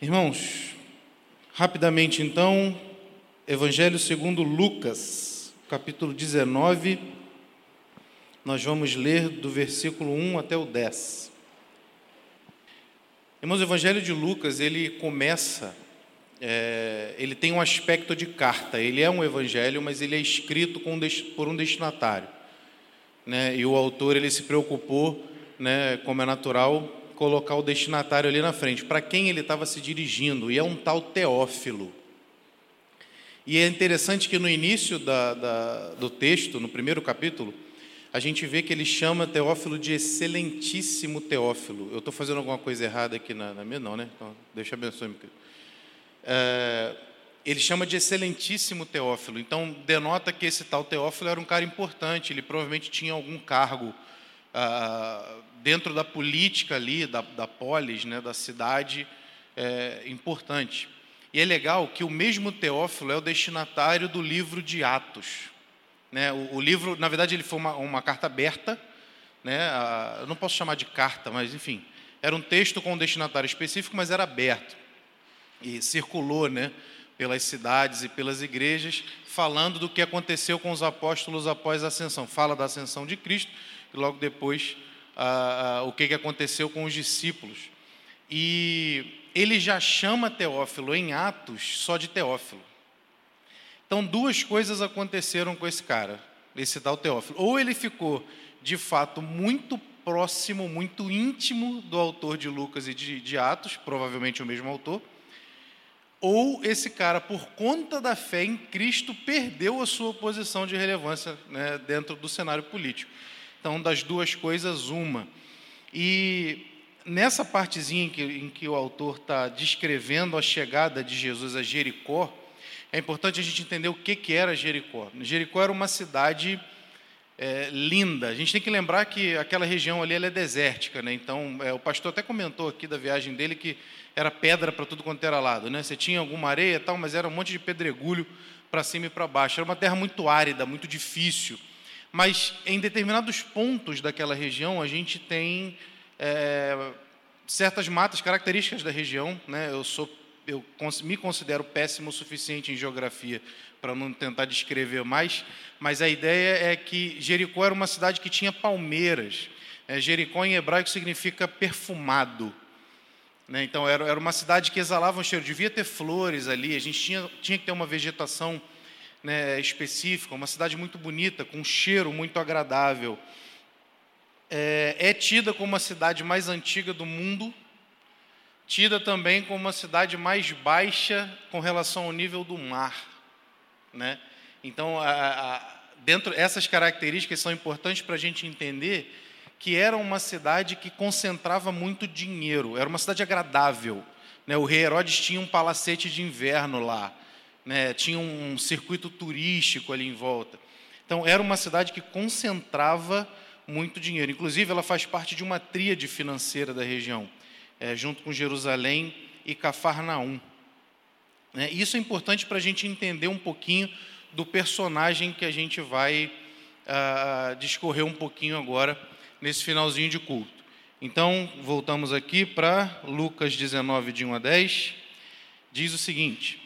Irmãos, rapidamente então, Evangelho segundo Lucas, capítulo 19, nós vamos ler do versículo 1 até o 10. Irmãos, o Evangelho de Lucas, ele começa, é, ele tem um aspecto de carta, ele é um evangelho, mas ele é escrito por um destinatário. Né? E o autor, ele se preocupou, né, como é natural, colocar o destinatário ali na frente, para quem ele estava se dirigindo, e é um tal Teófilo. E é interessante que no início da, da, do texto, no primeiro capítulo, a gente vê que ele chama Teófilo de excelentíssimo Teófilo. Eu estou fazendo alguma coisa errada aqui na, na minha? Não, né? Então, deixa abençoe, meu querido. É, ele chama de excelentíssimo Teófilo. Então, denota que esse tal Teófilo era um cara importante, ele provavelmente tinha algum cargo ah, dentro da política ali, da, da polis, né, da cidade, é, importante. E é legal que o mesmo Teófilo é o destinatário do livro de Atos. Né? O, o livro, na verdade, ele foi uma, uma carta aberta, né? eu não posso chamar de carta, mas enfim, era um texto com um destinatário específico, mas era aberto. E circulou né, pelas cidades e pelas igrejas, falando do que aconteceu com os apóstolos após a ascensão. Fala da ascensão de Cristo e logo depois ah, ah, o que, que aconteceu com os discípulos. E ele já chama Teófilo em Atos só de Teófilo. Então, duas coisas aconteceram com esse cara, esse tal Teófilo. Ou ele ficou, de fato, muito próximo, muito íntimo do autor de Lucas e de, de Atos, provavelmente o mesmo autor, ou esse cara, por conta da fé em Cristo, perdeu a sua posição de relevância né, dentro do cenário político. Então, das duas coisas, uma. E nessa partezinha em que, em que o autor está descrevendo a chegada de Jesus a Jericó, é importante a gente entender o que, que era Jericó. Jericó era uma cidade é, linda. A gente tem que lembrar que aquela região ali é desértica, né? Então, é, o pastor até comentou aqui da viagem dele que era pedra para tudo quanto era lado, né? Você tinha alguma areia e tal, mas era um monte de pedregulho para cima e para baixo. Era uma terra muito árida, muito difícil. Mas em determinados pontos daquela região, a gente tem é, certas matas características da região. Né? Eu, sou, eu me considero péssimo o suficiente em geografia para não tentar descrever mais, mas a ideia é que Jericó era uma cidade que tinha palmeiras. É, Jericó em hebraico significa perfumado. Né? Então era, era uma cidade que exalava um cheiro, devia ter flores ali, a gente tinha, tinha que ter uma vegetação né, específica, uma cidade muito bonita, com um cheiro muito agradável. É, é tida como a cidade mais antiga do mundo, tida também como uma cidade mais baixa com relação ao nível do mar. Né? Então, a, a, dentro essas características são importantes para a gente entender que era uma cidade que concentrava muito dinheiro, era uma cidade agradável. Né? O rei Herodes tinha um palacete de inverno lá né, tinha um circuito turístico ali em volta. Então, era uma cidade que concentrava muito dinheiro. Inclusive, ela faz parte de uma tríade financeira da região, é, junto com Jerusalém e Cafarnaum. Né, isso é importante para a gente entender um pouquinho do personagem que a gente vai ah, discorrer um pouquinho agora nesse finalzinho de culto. Então, voltamos aqui para Lucas 19, de 1 a 10. Diz o seguinte: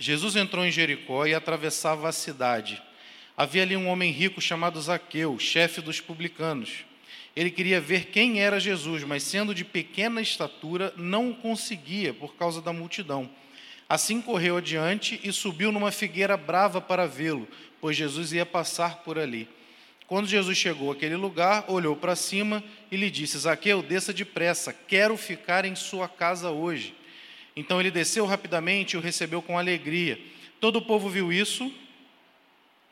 Jesus entrou em Jericó e atravessava a cidade. Havia ali um homem rico chamado Zaqueu, chefe dos publicanos. Ele queria ver quem era Jesus, mas sendo de pequena estatura, não o conseguia por causa da multidão. Assim correu adiante e subiu numa figueira brava para vê-lo, pois Jesus ia passar por ali. Quando Jesus chegou àquele lugar, olhou para cima e lhe disse: Zaqueu, desça depressa, quero ficar em sua casa hoje. Então ele desceu rapidamente e o recebeu com alegria. Todo o povo viu isso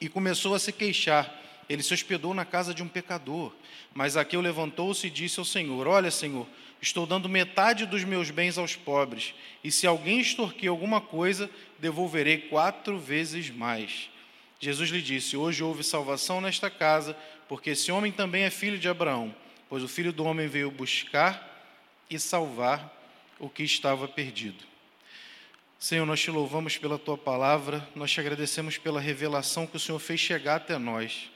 e começou a se queixar. Ele se hospedou na casa de um pecador. Mas Aqueu levantou-se e disse ao Senhor: Olha, Senhor, estou dando metade dos meus bens aos pobres, e se alguém extorquir alguma coisa, devolverei quatro vezes mais. Jesus lhe disse: Hoje houve salvação nesta casa, porque esse homem também é filho de Abraão, pois o filho do homem veio buscar e salvar o que estava perdido. Senhor, nós te louvamos pela tua palavra, nós te agradecemos pela revelação que o Senhor fez chegar até nós.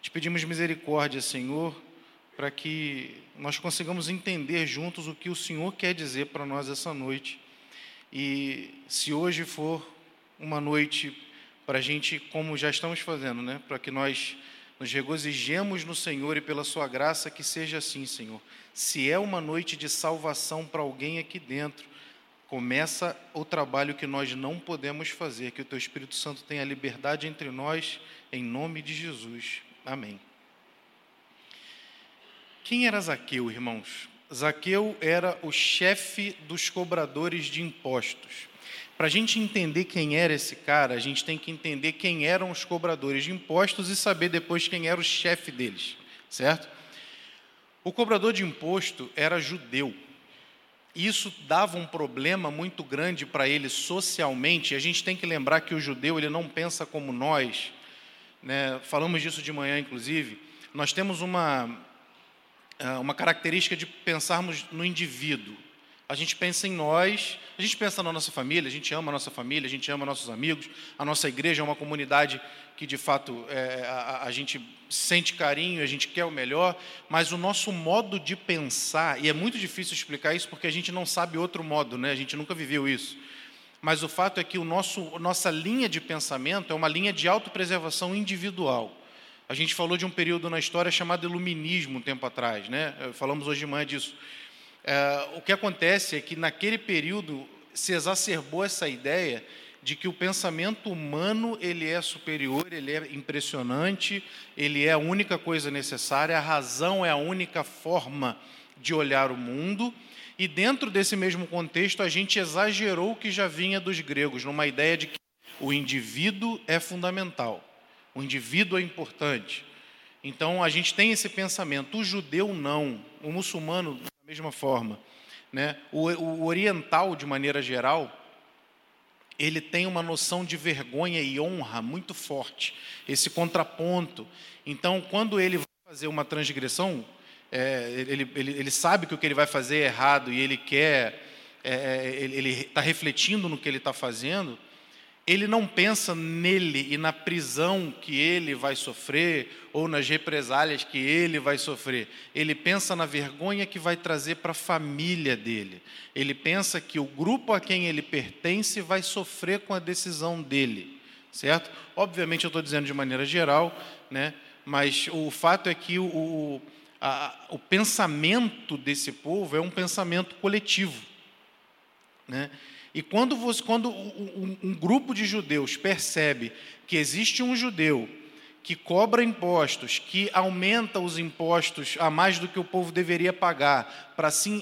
Te pedimos misericórdia, Senhor, para que nós consigamos entender juntos o que o Senhor quer dizer para nós essa noite. E se hoje for uma noite para a gente, como já estamos fazendo, né? para que nós nos regozijemos no Senhor e pela Sua graça, que seja assim, Senhor. Se é uma noite de salvação para alguém aqui dentro, começa o trabalho que nós não podemos fazer, que o Teu Espírito Santo tenha liberdade entre nós, em nome de Jesus. Amém. Quem era Zaqueu, irmãos? Zaqueu era o chefe dos cobradores de impostos. Para a gente entender quem era esse cara, a gente tem que entender quem eram os cobradores de impostos e saber depois quem era o chefe deles, certo? O cobrador de imposto era judeu. Isso dava um problema muito grande para ele socialmente. A gente tem que lembrar que o judeu ele não pensa como nós. Né? Falamos disso de manhã, inclusive. Nós temos uma é, uma característica de pensarmos no indivíduo. A gente pensa em nós, a gente pensa na nossa família, a gente ama a nossa família, a gente ama nossos amigos, a nossa igreja é uma comunidade que de fato é, a, a, gente sente carinho, a gente quer o melhor, mas o nosso modo de pensar, e é muito difícil explicar isso porque a gente não sabe outro modo, né? a gente nunca viveu isso. Mas o fato é que o nosso, nossa linha de pensamento é uma linha de autopreservação individual. A gente falou de um período na história chamado Iluminismo um tempo atrás, né? Falamos hoje de manhã disso. É, o que acontece é que naquele período se exacerbou essa ideia de que o pensamento humano ele é superior, ele é impressionante, ele é a única coisa necessária, a razão é a única forma de olhar o mundo. E dentro desse mesmo contexto, a gente exagerou o que já vinha dos gregos, numa ideia de que o indivíduo é fundamental. O indivíduo é importante. Então a gente tem esse pensamento. O judeu não, o muçulmano da mesma forma, né? O, o oriental de maneira geral, ele tem uma noção de vergonha e honra muito forte, esse contraponto. Então, quando ele vai fazer uma transgressão, é, ele, ele, ele, sabe que o que ele vai fazer é errado e ele quer, é, ele está refletindo no que ele está fazendo, ele não pensa nele e na prisão que ele vai sofrer ou nas represálias que ele vai sofrer. Ele pensa na vergonha que vai trazer para a família dele. Ele pensa que o grupo a quem ele pertence vai sofrer com a decisão dele, certo? Obviamente eu estou dizendo de maneira geral, né? Mas o fato é que o, o, a, o pensamento desse povo é um pensamento coletivo, né? E quando, você, quando um, um grupo de judeus percebe que existe um judeu que cobra impostos, que aumenta os impostos a mais do que o povo deveria pagar,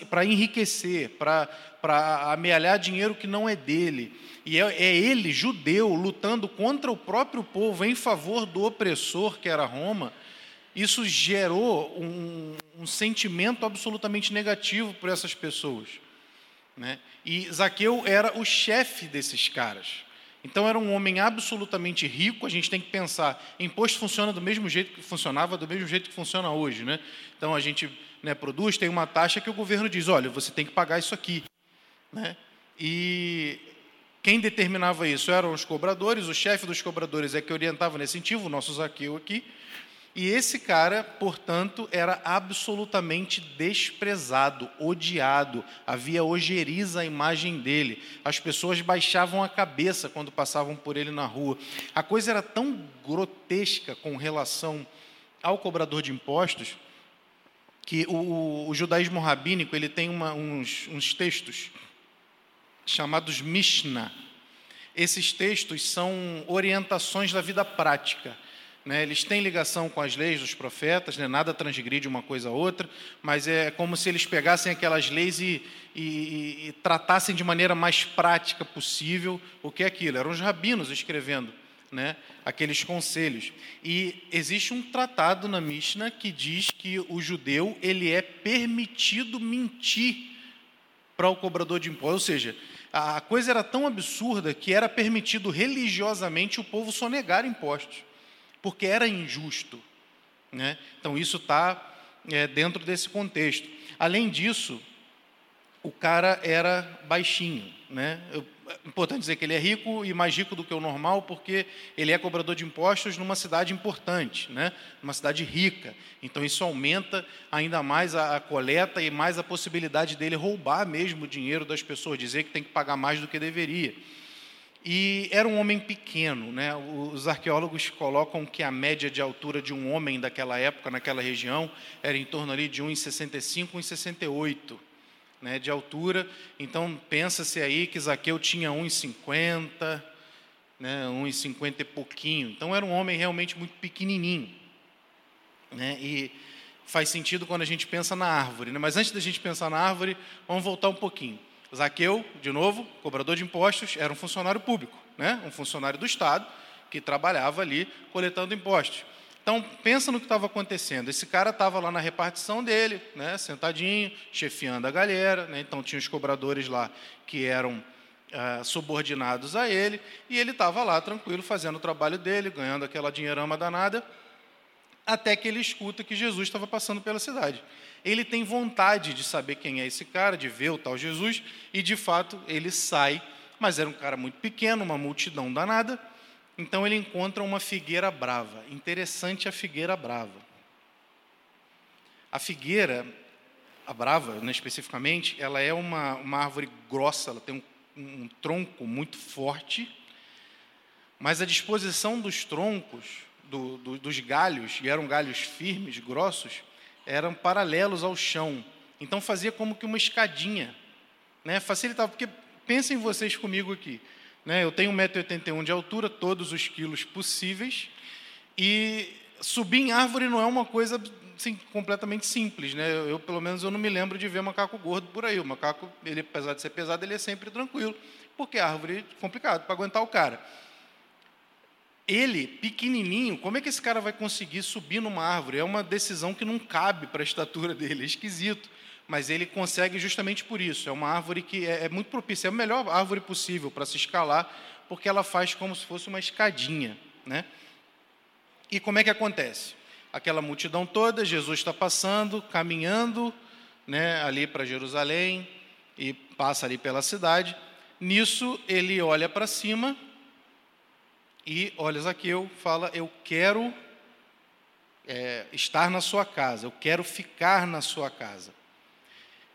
para enriquecer, para amealhar dinheiro que não é dele. E é, é, ele, judeu, lutando contra o próprio povo em favor do opressor, que era Roma. Isso gerou um, um sentimento absolutamente negativo para essas pessoas. Né? E Zaqueu era o chefe desses caras. Então era um homem absolutamente rico. A gente tem que pensar, imposto funciona do mesmo jeito que funcionava, do mesmo jeito que funciona hoje, né? Então a gente né, produz, tem uma taxa que o governo diz, olha, você tem que pagar isso aqui, né? E quem determinava isso eram os cobradores. O chefe dos cobradores é que orientava nesse sentido, o nosso Zaqueu aqui. E esse cara, portanto, era absolutamente desprezado, odiado. Havia ojeriza a imagem dele. As pessoas baixavam a cabeça quando passavam por ele na rua. A coisa era tão grotesca com relação ao cobrador de impostos que o, o judaísmo rabínico ele tem uma, uns, uns textos chamados Mishnah. Esses textos são orientações da vida prática né, eles têm ligação com as leis dos profetas, né, nada transgride uma coisa a outra, mas é como se eles pegassem aquelas leis e, e, e tratassem de maneira mais prática possível o que é aquilo. Eram os rabinos escrevendo né, aqueles conselhos. E existe um tratado na Mishnah que diz que o judeu ele é permitido mentir para o cobrador de impostos, ou seja, a coisa era tão absurda que era permitido religiosamente o povo sonegar impostos porque era injusto. Né? Então, isso está é, dentro desse contexto. Além disso, o cara era baixinho, né? Eu, é importante dizer que ele é rico e mais rico do que o normal, porque ele é cobrador de impostos numa cidade importante, né? numa cidade rica. Então, isso aumenta ainda mais a, a coleta e mais a possibilidade dele roubar mesmo o dinheiro das pessoas, dizer que tem que pagar mais do que deveria. E era um homem pequeno, né? Os arqueólogos colocam que a média de altura de um homem daquela época, naquela região, era em torno ali de 1,65, 1,68 né, de altura. Então, pensa-se aí que Zaqueu tinha 1,50, né, 1,50 e pouquinho. Então, era um homem realmente muito pequenininho. Né, e faz sentido quando a gente pensa na árvore. Né? Mas antes da gente pensar na árvore, vamos voltar um pouquinho. Zaqueu, de novo, cobrador de impostos, era um funcionário público, né? um funcionário do Estado que trabalhava ali coletando impostos. Então, pensa no que estava acontecendo. Esse cara estava lá na repartição dele, né, sentadinho, chefiando a galera. Né, então, tinha os cobradores lá que eram ah, subordinados a ele, e ele estava lá tranquilo, fazendo o trabalho dele, ganhando aquela dinheirama danada, até que ele escuta que Jesus estava passando pela cidade. Ele tem vontade de saber quem é esse cara, de ver o tal Jesus, e de fato ele sai, mas era um cara muito pequeno, uma multidão danada, então ele encontra uma figueira brava. Interessante a figueira brava. A figueira, a brava, né, especificamente, ela é uma, uma árvore grossa, ela tem um, um tronco muito forte, mas a disposição dos troncos, do, do, dos galhos, e eram galhos firmes, grossos, eram paralelos ao chão. Então fazia como que uma escadinha. Né? Facilitava, porque pensem vocês comigo aqui. Né? Eu tenho 1,81m de altura, todos os quilos possíveis, e subir em árvore não é uma coisa assim, completamente simples. Né? Eu, pelo menos, eu não me lembro de ver macaco gordo por aí. O macaco, ele, apesar de ser pesado, ele é sempre tranquilo, porque a árvore é complicado para aguentar o cara. Ele, pequenininho, como é que esse cara vai conseguir subir numa árvore? É uma decisão que não cabe para a estatura dele, é esquisito mas ele consegue justamente por isso. É uma árvore que é, é muito propícia, é a melhor árvore possível para se escalar, porque ela faz como se fosse uma escadinha. Né? E como é que acontece? Aquela multidão toda, Jesus está passando, caminhando né, ali para Jerusalém e passa ali pela cidade. Nisso, ele olha para cima e olha Zaqueu, fala: Eu quero é, estar na sua casa, eu quero ficar na sua casa.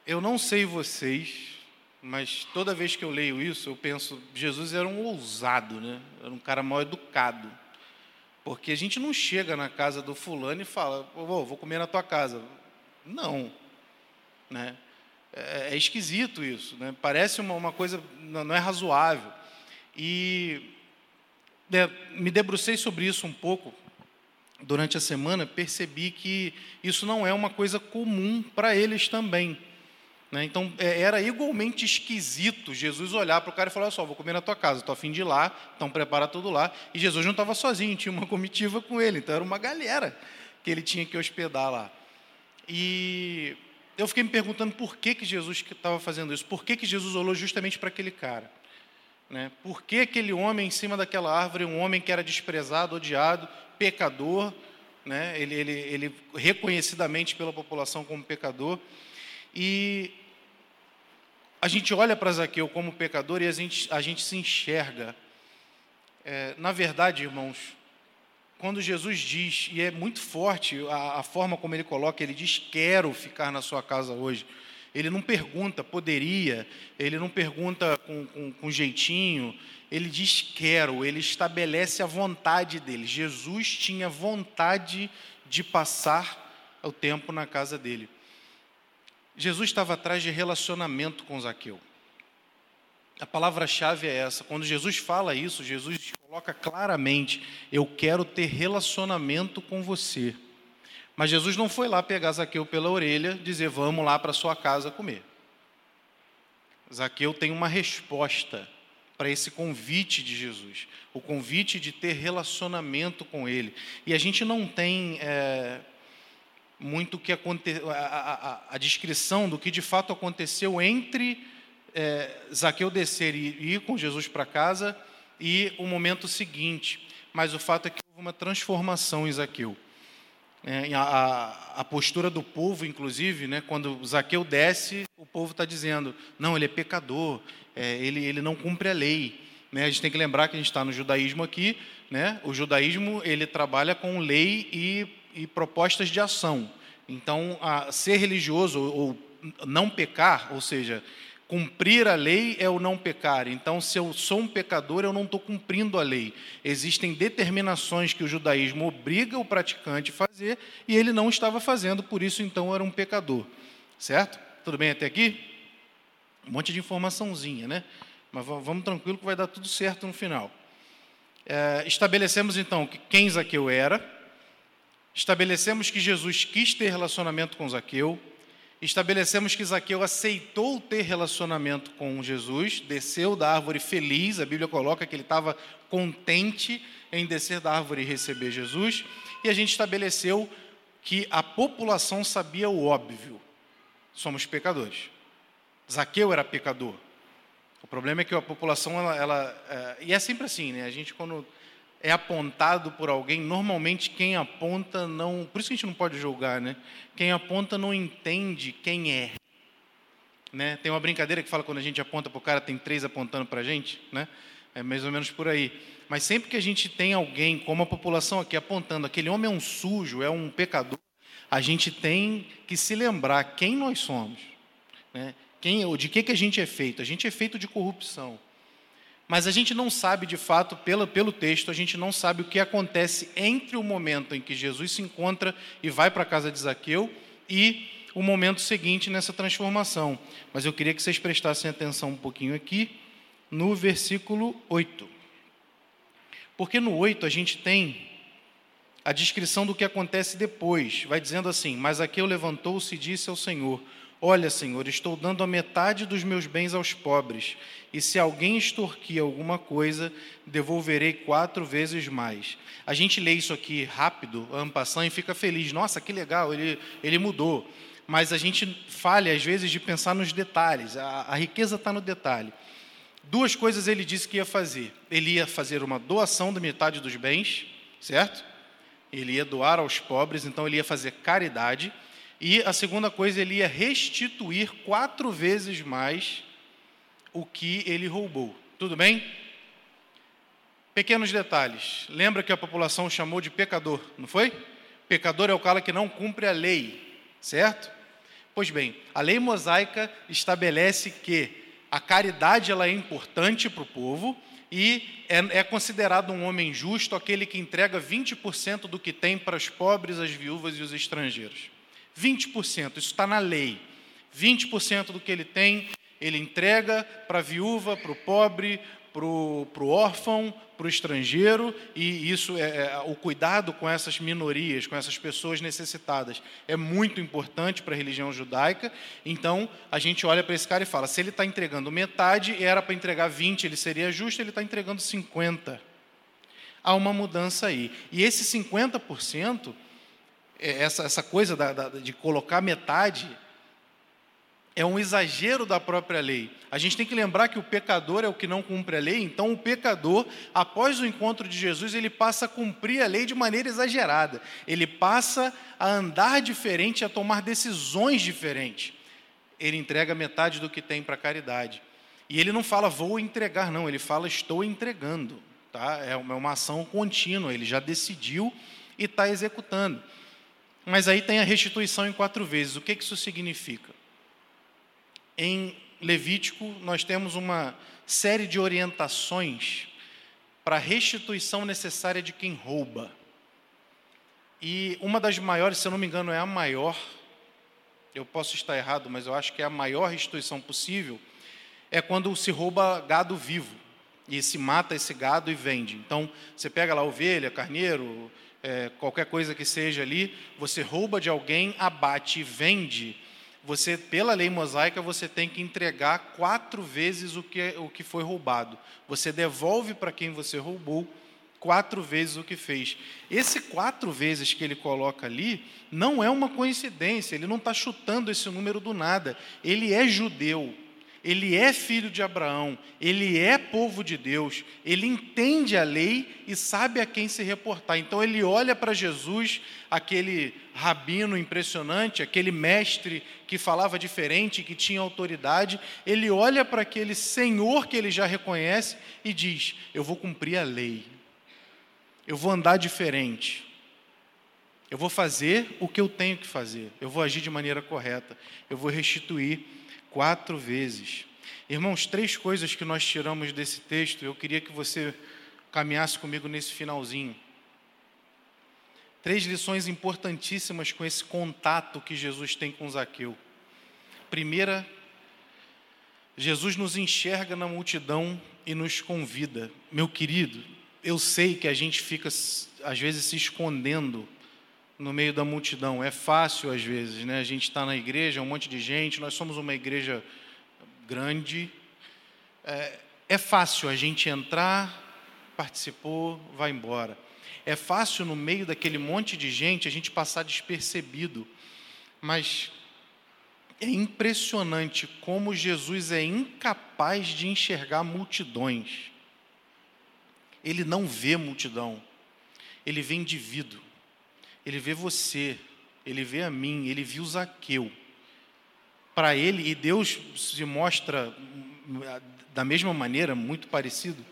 Eu não sei vocês, mas toda vez que eu leio isso, eu penso, Jesus era um ousado, né? Era um cara mal educado. Porque a gente não chega na casa do fulano e fala, oh, vou comer na tua casa. Não. Né? É, é esquisito isso, né? parece uma, uma coisa, não é razoável. E me debrucei sobre isso um pouco durante a semana, percebi que isso não é uma coisa comum para eles também. Né? Então, é, era igualmente esquisito Jesus olhar para o cara e falar: Olha só, vou comer na tua casa, estou afim de ir lá, então prepara tudo lá. E Jesus não estava sozinho, tinha uma comitiva com ele, então era uma galera que ele tinha que hospedar lá. E eu fiquei me perguntando por que, que Jesus estava fazendo isso, por que, que Jesus olhou justamente para aquele cara. Né? Por que aquele homem em cima daquela árvore, um homem que era desprezado, odiado, pecador, né? ele, ele, ele reconhecidamente pela população como pecador, e a gente olha para Zaqueu como pecador e a gente, a gente se enxerga. É, na verdade, irmãos, quando Jesus diz, e é muito forte a, a, forma como ele coloca, ele diz: Quero ficar na sua casa hoje. Ele não pergunta, poderia, ele não pergunta com, com, com jeitinho, ele diz: Quero, ele estabelece a vontade dele. Jesus tinha vontade de passar o tempo na casa dele. Jesus estava atrás de relacionamento com Zaqueu. A palavra-chave é essa. Quando Jesus fala isso, Jesus coloca claramente: Eu quero ter relacionamento com você. Mas Jesus não foi lá pegar Zaqueu pela orelha dizer: Vamos lá para sua casa comer. Zaqueu tem uma resposta para esse convite de Jesus, o convite de ter relacionamento com Ele. E a gente não tem. É, muito que aconte... a, a, a, descrição do que de fato aconteceu entre é, Zaqueu descer e ir com Jesus para casa e o momento seguinte. Mas o fato é que houve uma transformação em Zaqueu. É, a, a, postura do povo, inclusive, né, quando Zaqueu desce, o povo está dizendo: não, ele é pecador, é, ele, ele não cumpre a lei. Né? A gente tem que lembrar que a gente está no judaísmo aqui. Né? O judaísmo ele trabalha com lei e, e propostas de ação. Então, ser religioso ou não pecar, ou seja, Cumprir a lei é o não pecar. Então, se eu sou um pecador, eu não estou cumprindo a lei. Existem determinações que o judaísmo obriga o praticante a fazer e ele não estava fazendo, por isso, então, era um pecador. Certo? Tudo bem até aqui? Um monte de informaçãozinha, né? Mas vamos tranquilo que vai dar tudo certo no final. É, estabelecemos, então, quem Zaqueu era. Estabelecemos que Jesus quis ter relacionamento com Zaqueu Estabelecemos que Zaqueu aceitou ter relacionamento com Jesus, desceu da árvore feliz, a Bíblia coloca que ele estava contente em descer da árvore e receber Jesus, e a gente estabeleceu que a população sabia o óbvio: somos pecadores. Zaqueu era pecador. O problema é que a população, ela, ela é, e é sempre assim, né? A gente quando é apontado por alguém, normalmente quem aponta não. Por isso que a gente não pode julgar, né? Quem aponta não entende quem é. Né? Tem uma brincadeira que fala quando a gente aponta para o cara, tem três apontando para a gente, né? É mais ou menos por aí. Mas sempre que a gente tem alguém, como a população aqui, apontando, aquele homem é um sujo, é um pecador, a gente tem que se lembrar quem nós somos. Né? Quem, de que, que a gente é feito? A gente é feito de corrupção. Mas a gente não sabe, de fato, pelo, pelo texto, a gente não sabe o que acontece entre o momento em que Jesus se encontra e vai para a casa de Zaqueu e o momento seguinte nessa transformação. Mas eu queria que vocês prestassem atenção um pouquinho aqui no versículo 8. Porque no 8 a gente tem a descrição do que acontece depois. Vai dizendo assim: Mas Zaqueu levantou-se e disse ao Senhor: Olha, Senhor, estou dando a metade dos meus bens aos pobres, e se alguém extorquir alguma coisa, devolverei quatro vezes mais. A gente lê isso aqui rápido, ampassando, e fica feliz. Nossa, que legal, ele, ele mudou. Mas a gente falha, às vezes, de pensar nos detalhes. A, a riqueza está no detalhe. Duas coisas ele disse que ia fazer. Ele ia fazer uma doação da metade dos bens, certo? Ele ia doar aos pobres, então ele ia fazer caridade e a segunda coisa, ele ia restituir quatro vezes mais o que ele roubou. Tudo bem? Pequenos detalhes. Lembra que a população chamou de pecador, não foi? Pecador é o cara que não cumpre a lei, certo? Pois bem, a lei mosaica estabelece que a caridade ela é importante para o povo e é, é, considerado um homem justo aquele que entrega 20% do que tem para os pobres, as viúvas e os estrangeiros. 20%, isso está na lei. 20% do que ele tem, ele entrega para a viúva, para o pobre, para o órfão, para o estrangeiro, e isso é, é, o cuidado com essas minorias, com essas pessoas necessitadas, é muito importante para a religião judaica. Então, a gente olha para esse cara e fala: se ele está entregando metade, era para entregar 20, ele seria justo, ele está entregando 50. Há uma mudança aí. E esse 50% é, essa, essa coisa da, da, de colocar metade é um exagero da própria lei. A gente tem que lembrar que o pecador é o que não cumpre a lei, então o pecador, após o encontro de Jesus, ele passa a cumprir a lei de maneira exagerada. Ele passa a andar diferente, a tomar decisões diferentes. Ele entrega metade do que tem para a caridade. E ele não fala vou entregar, não, ele fala estou entregando. Tá? É uma ação contínua, ele já decidiu e está executando. Mas aí tem a restituição em quatro vezes. O que isso significa? Em Levítico, nós temos uma série de orientações para a restituição necessária de quem rouba. E uma das maiores, se eu não me engano, é a maior, eu posso estar errado, mas eu acho que é a maior restituição possível, é quando se rouba gado vivo e se mata esse gado e vende. Então, você pega lá ovelha, carneiro, é, qualquer coisa que seja ali, você rouba de alguém, abate e vende, você, pela lei mosaica, você tem que entregar quatro vezes o que, o que foi roubado. Você devolve para quem você roubou quatro vezes o que fez. Esse quatro vezes que ele coloca ali não é uma coincidência, ele não está chutando esse número do nada. Ele é judeu. Ele é filho de Abraão, ele é povo de Deus, ele entende a lei e sabe a quem se reportar. Então ele olha para Jesus, aquele rabino impressionante, aquele mestre que falava diferente, que tinha autoridade, ele olha para aquele Senhor que ele já reconhece e diz: Eu vou cumprir a lei, eu vou andar diferente. Eu vou fazer o que eu tenho que fazer, eu vou agir de maneira correta, eu vou restituir quatro vezes. Irmãos, três coisas que nós tiramos desse texto, eu queria que você caminhasse comigo nesse finalzinho. Três lições importantíssimas com esse contato que Jesus tem com Zaqueu. Primeira, Jesus nos enxerga na multidão e nos convida. Meu querido, eu sei que a gente fica, às vezes, se escondendo no meio da multidão. É fácil às vezes, né? A gente está na igreja, um monte de gente, nós somos uma igreja grande. É, é fácil a gente entrar, participou, vai embora. É fácil no meio daquele monte de gente a gente passar despercebido, mas é impressionante como Jesus é incapaz de enxergar multidões. Ele não vê multidão, ele vê indivíduo. Ele vê você, ele vê a mim, ele viu Zaqueu. Para ele, e Deus se mostra da mesma maneira, muito parecido,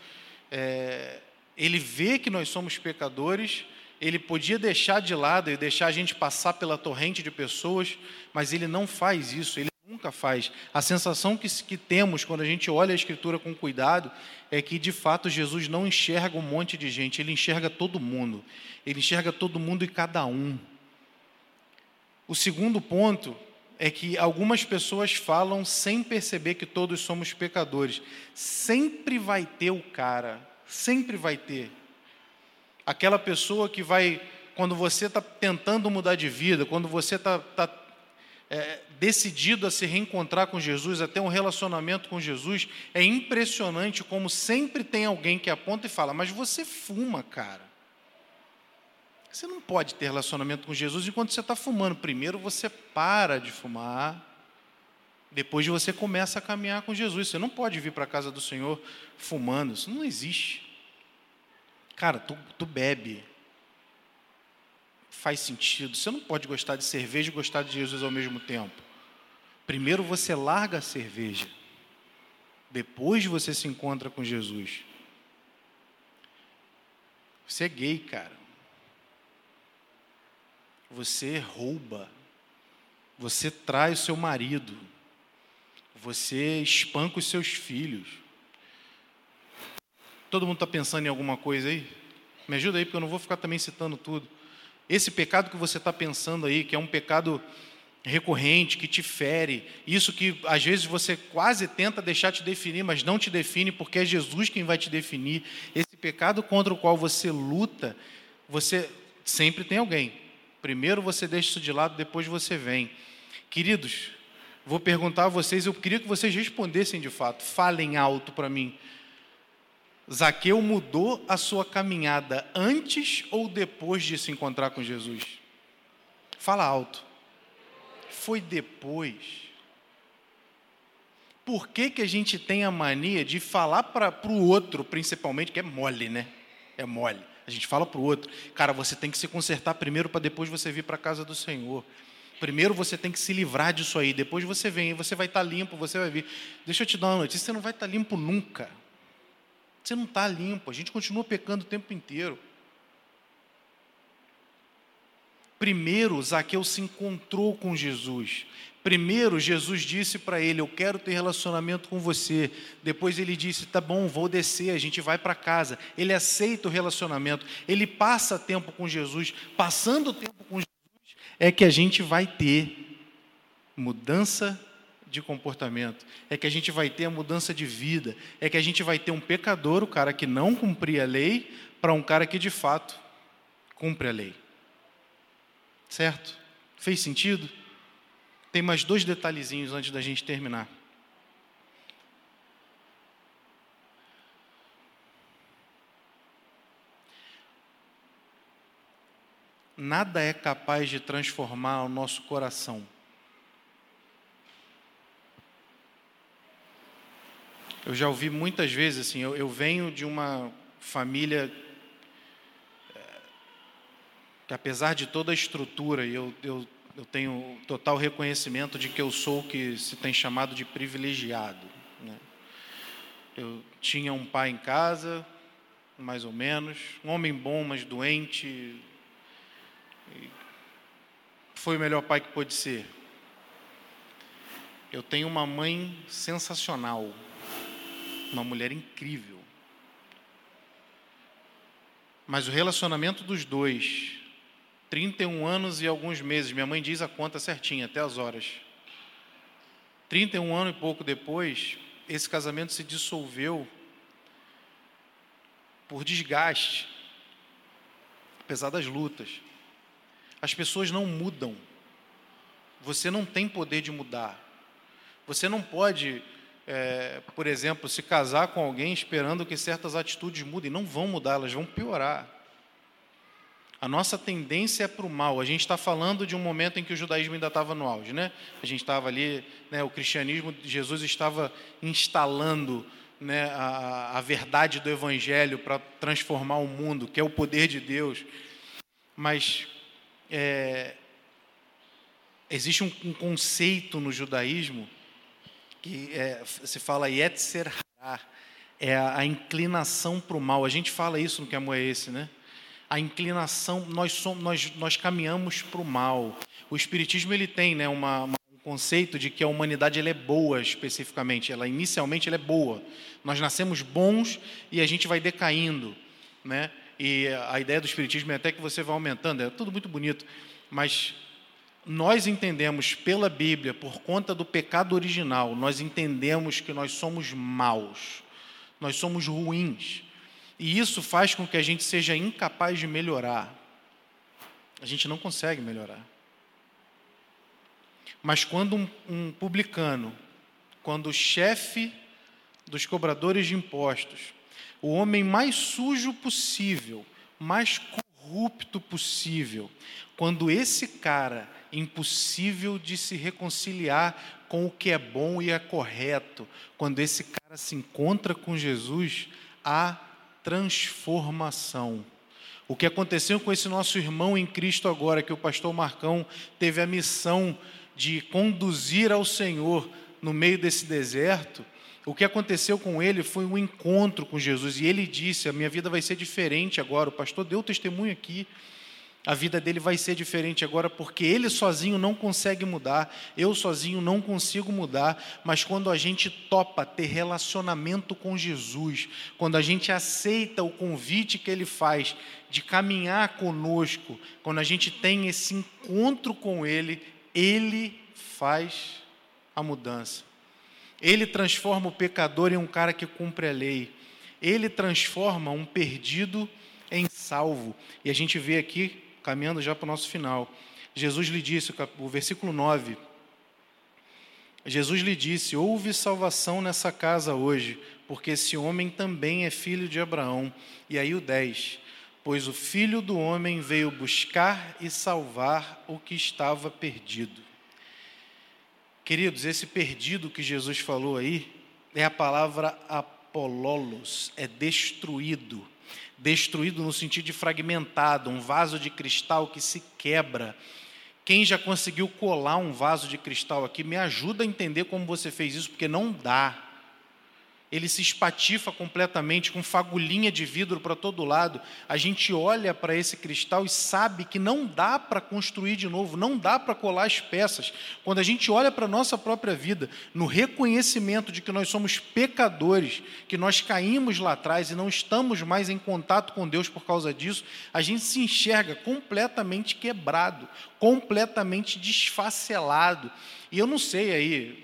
é, ele vê que nós somos pecadores, ele podia deixar de lado e deixar a gente passar pela torrente de pessoas, mas ele não faz isso, ele nunca faz. A sensação que, que temos quando a gente olha a Escritura com cuidado é que, de fato, Jesus não enxerga um monte de gente, ele enxerga todo mundo. Ele enxerga todo mundo e cada um. O segundo ponto é que algumas pessoas falam sem perceber que todos somos pecadores. Sempre vai ter o cara, sempre vai ter. Aquela pessoa que vai, quando você está tentando mudar de vida, quando você está tá, é, decidido a se reencontrar com Jesus, a ter um relacionamento com Jesus, é impressionante como sempre tem alguém que aponta e fala: Mas você fuma, cara. Você não pode ter relacionamento com Jesus enquanto você está fumando. Primeiro você para de fumar, depois você começa a caminhar com Jesus. Você não pode vir para a casa do Senhor fumando, isso não existe. Cara, tu, tu bebe. Faz sentido. Você não pode gostar de cerveja e gostar de Jesus ao mesmo tempo. Primeiro você larga a cerveja, depois você se encontra com Jesus. Você é gay, cara você rouba, você trai o seu marido, você espanca os seus filhos. Todo mundo está pensando em alguma coisa aí? Me ajuda aí, porque eu não vou ficar também citando tudo. Esse pecado que você está pensando aí, que é um pecado recorrente, que te fere, isso que às vezes você quase tenta deixar te definir, mas não te define, porque é Jesus quem vai te definir. Esse pecado contra o qual você luta, você sempre tem alguém. Primeiro você deixa isso de lado, depois você vem. Queridos, vou perguntar a vocês, eu queria que vocês respondessem de fato, falem alto para mim. Zaqueu mudou a sua caminhada antes ou depois de se encontrar com Jesus? Fala alto. Foi depois. Por que, que a gente tem a mania de falar para o outro, principalmente, que é mole, né? É mole. A gente fala para o outro, cara, você tem que se consertar primeiro para depois você vir para a casa do Senhor. Primeiro você tem que se livrar disso aí, depois você vem, você vai estar tá limpo, você vai vir. Deixa eu te dar uma notícia, você não vai estar tá limpo nunca. Você não está limpo, a gente continua pecando o tempo inteiro. Primeiro, Zaqueu se encontrou com Jesus. Primeiro, Jesus disse para ele: Eu quero ter relacionamento com você. Depois, ele disse: Tá bom, vou descer, a gente vai para casa. Ele aceita o relacionamento, ele passa tempo com Jesus. Passando tempo com Jesus, é que a gente vai ter mudança de comportamento, é que a gente vai ter a mudança de vida, é que a gente vai ter um pecador, o cara que não cumpria a lei, para um cara que de fato cumpre a lei. Certo? Fez sentido? Tem mais dois detalhezinhos antes da gente terminar. Nada é capaz de transformar o nosso coração. Eu já ouvi muitas vezes assim, eu, eu venho de uma família é, que apesar de toda a estrutura, eu, eu, eu tenho total reconhecimento de que eu sou o que se tem chamado de privilegiado. Né? Eu tinha um pai em casa, mais ou menos, um homem bom, mas doente. Foi o melhor pai que pôde ser. Eu tenho uma mãe sensacional, uma mulher incrível. Mas o relacionamento dos dois, 31 anos e alguns meses, minha mãe diz a conta certinha, até as horas. 31 anos e pouco depois, esse casamento se dissolveu por desgaste, apesar das lutas. As pessoas não mudam. Você não tem poder de mudar. Você não pode, é, por exemplo, se casar com alguém esperando que certas atitudes mudem. Não vão mudar, elas vão piorar. A nossa tendência é para o mal. A gente está falando de um momento em que o judaísmo ainda estava no auge, né? A gente estava ali, né, o cristianismo, Jesus estava instalando né, a, a verdade do Evangelho para transformar o mundo, que é o poder de Deus. Mas é, existe um, um, conceito no judaísmo que é, se fala Yetzer Hará, é a, a inclinação para o mal. A gente fala isso no que amor é esse, né? A inclinação, nós, somos, nós, nós caminhamos para o mal. O Espiritismo ele tem né, uma, uma conceito de que a humanidade ela é boa especificamente, ela inicialmente ela é boa. Nós nascemos bons e a gente vai decaindo, né? E a ideia do espiritismo é até que você vai aumentando, é tudo muito bonito, mas nós entendemos pela Bíblia, por conta do pecado original, nós entendemos que nós somos maus, nós somos ruins. E isso faz com que a gente seja incapaz de melhorar. A gente não consegue melhorar. Mas quando um, um publicano, quando o chefe dos cobradores de impostos, o homem mais sujo possível, mais corrupto possível, quando esse cara, impossível de se reconciliar com o que é bom e é correto, quando esse cara se encontra com Jesus, há transformação. O que aconteceu com esse nosso irmão em Cristo agora, que o pastor Marcão teve a missão de conduzir ao Senhor no meio desse deserto, o que aconteceu com ele foi um encontro com Jesus e ele disse: A minha vida vai ser diferente agora. O pastor deu testemunho aqui. A vida dele vai ser diferente agora porque ele sozinho não consegue mudar, eu sozinho não consigo mudar, mas quando a gente topa ter relacionamento com Jesus, quando a gente aceita o convite que ele faz de caminhar conosco, quando a gente tem esse encontro com ele, ele faz a mudança. Ele transforma o pecador em um cara que cumpre a lei. Ele transforma um perdido em salvo. E a gente vê aqui, caminhando já para o nosso final, Jesus lhe disse, o versículo 9. Jesus lhe disse: Houve salvação nessa casa hoje, porque esse homem também é filho de Abraão. E aí o 10: Pois o filho do homem veio buscar e salvar o que estava perdido. Queridos, esse perdido que Jesus falou aí é a palavra apololos, é destruído. Destruído no sentido de fragmentado, um vaso de cristal que se quebra. Quem já conseguiu colar um vaso de cristal aqui, me ajuda a entender como você fez isso, porque não dá ele se espatifa completamente com fagulhinha de vidro para todo lado. A gente olha para esse cristal e sabe que não dá para construir de novo, não dá para colar as peças. Quando a gente olha para a nossa própria vida, no reconhecimento de que nós somos pecadores, que nós caímos lá atrás e não estamos mais em contato com Deus por causa disso, a gente se enxerga completamente quebrado, completamente desfacelado. E eu não sei aí,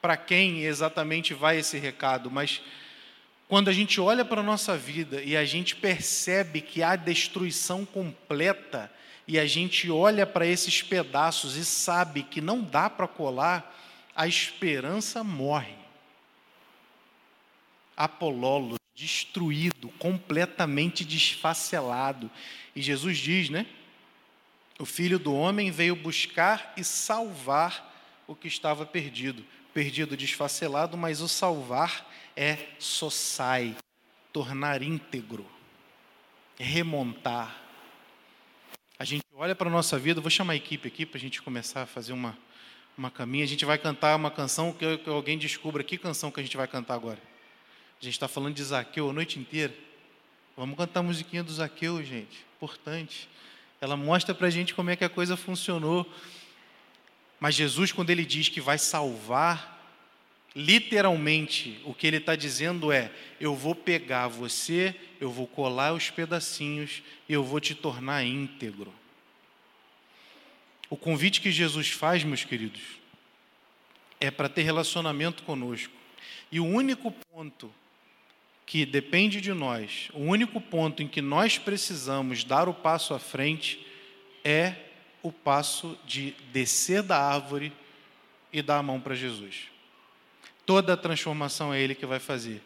para quem exatamente vai esse recado, mas quando a gente olha para a nossa vida e a gente percebe que há destruição completa, e a gente olha para esses pedaços e sabe que não dá para colar, a esperança morre. Apololo, destruído, completamente desfacelado. E Jesus diz, né? O filho do homem veio buscar e salvar o que estava perdido. Perdido, desfacelado, mas o salvar é sossai, tornar íntegro, remontar. A gente olha para a nossa vida, vou chamar a equipe aqui para a gente começar a fazer uma, uma caminha. A gente vai cantar uma canção que, que alguém descubra que canção que a gente vai cantar agora. A gente está falando de Zaqueu a noite inteira. Vamos cantar a musiquinha do Zaqueu, gente. Importante. Ela mostra para a gente como é que a coisa funcionou. Mas Jesus, quando ele diz que vai salvar, literalmente o que ele está dizendo é: eu vou pegar você, eu vou colar os pedacinhos e eu vou te tornar íntegro. O convite que Jesus faz, meus queridos, é para ter relacionamento conosco. E o único ponto que depende de nós, o único ponto em que nós precisamos dar o passo à frente é o passo de descer da árvore e dar a mão para Jesus. Toda a transformação é Ele que vai fazer.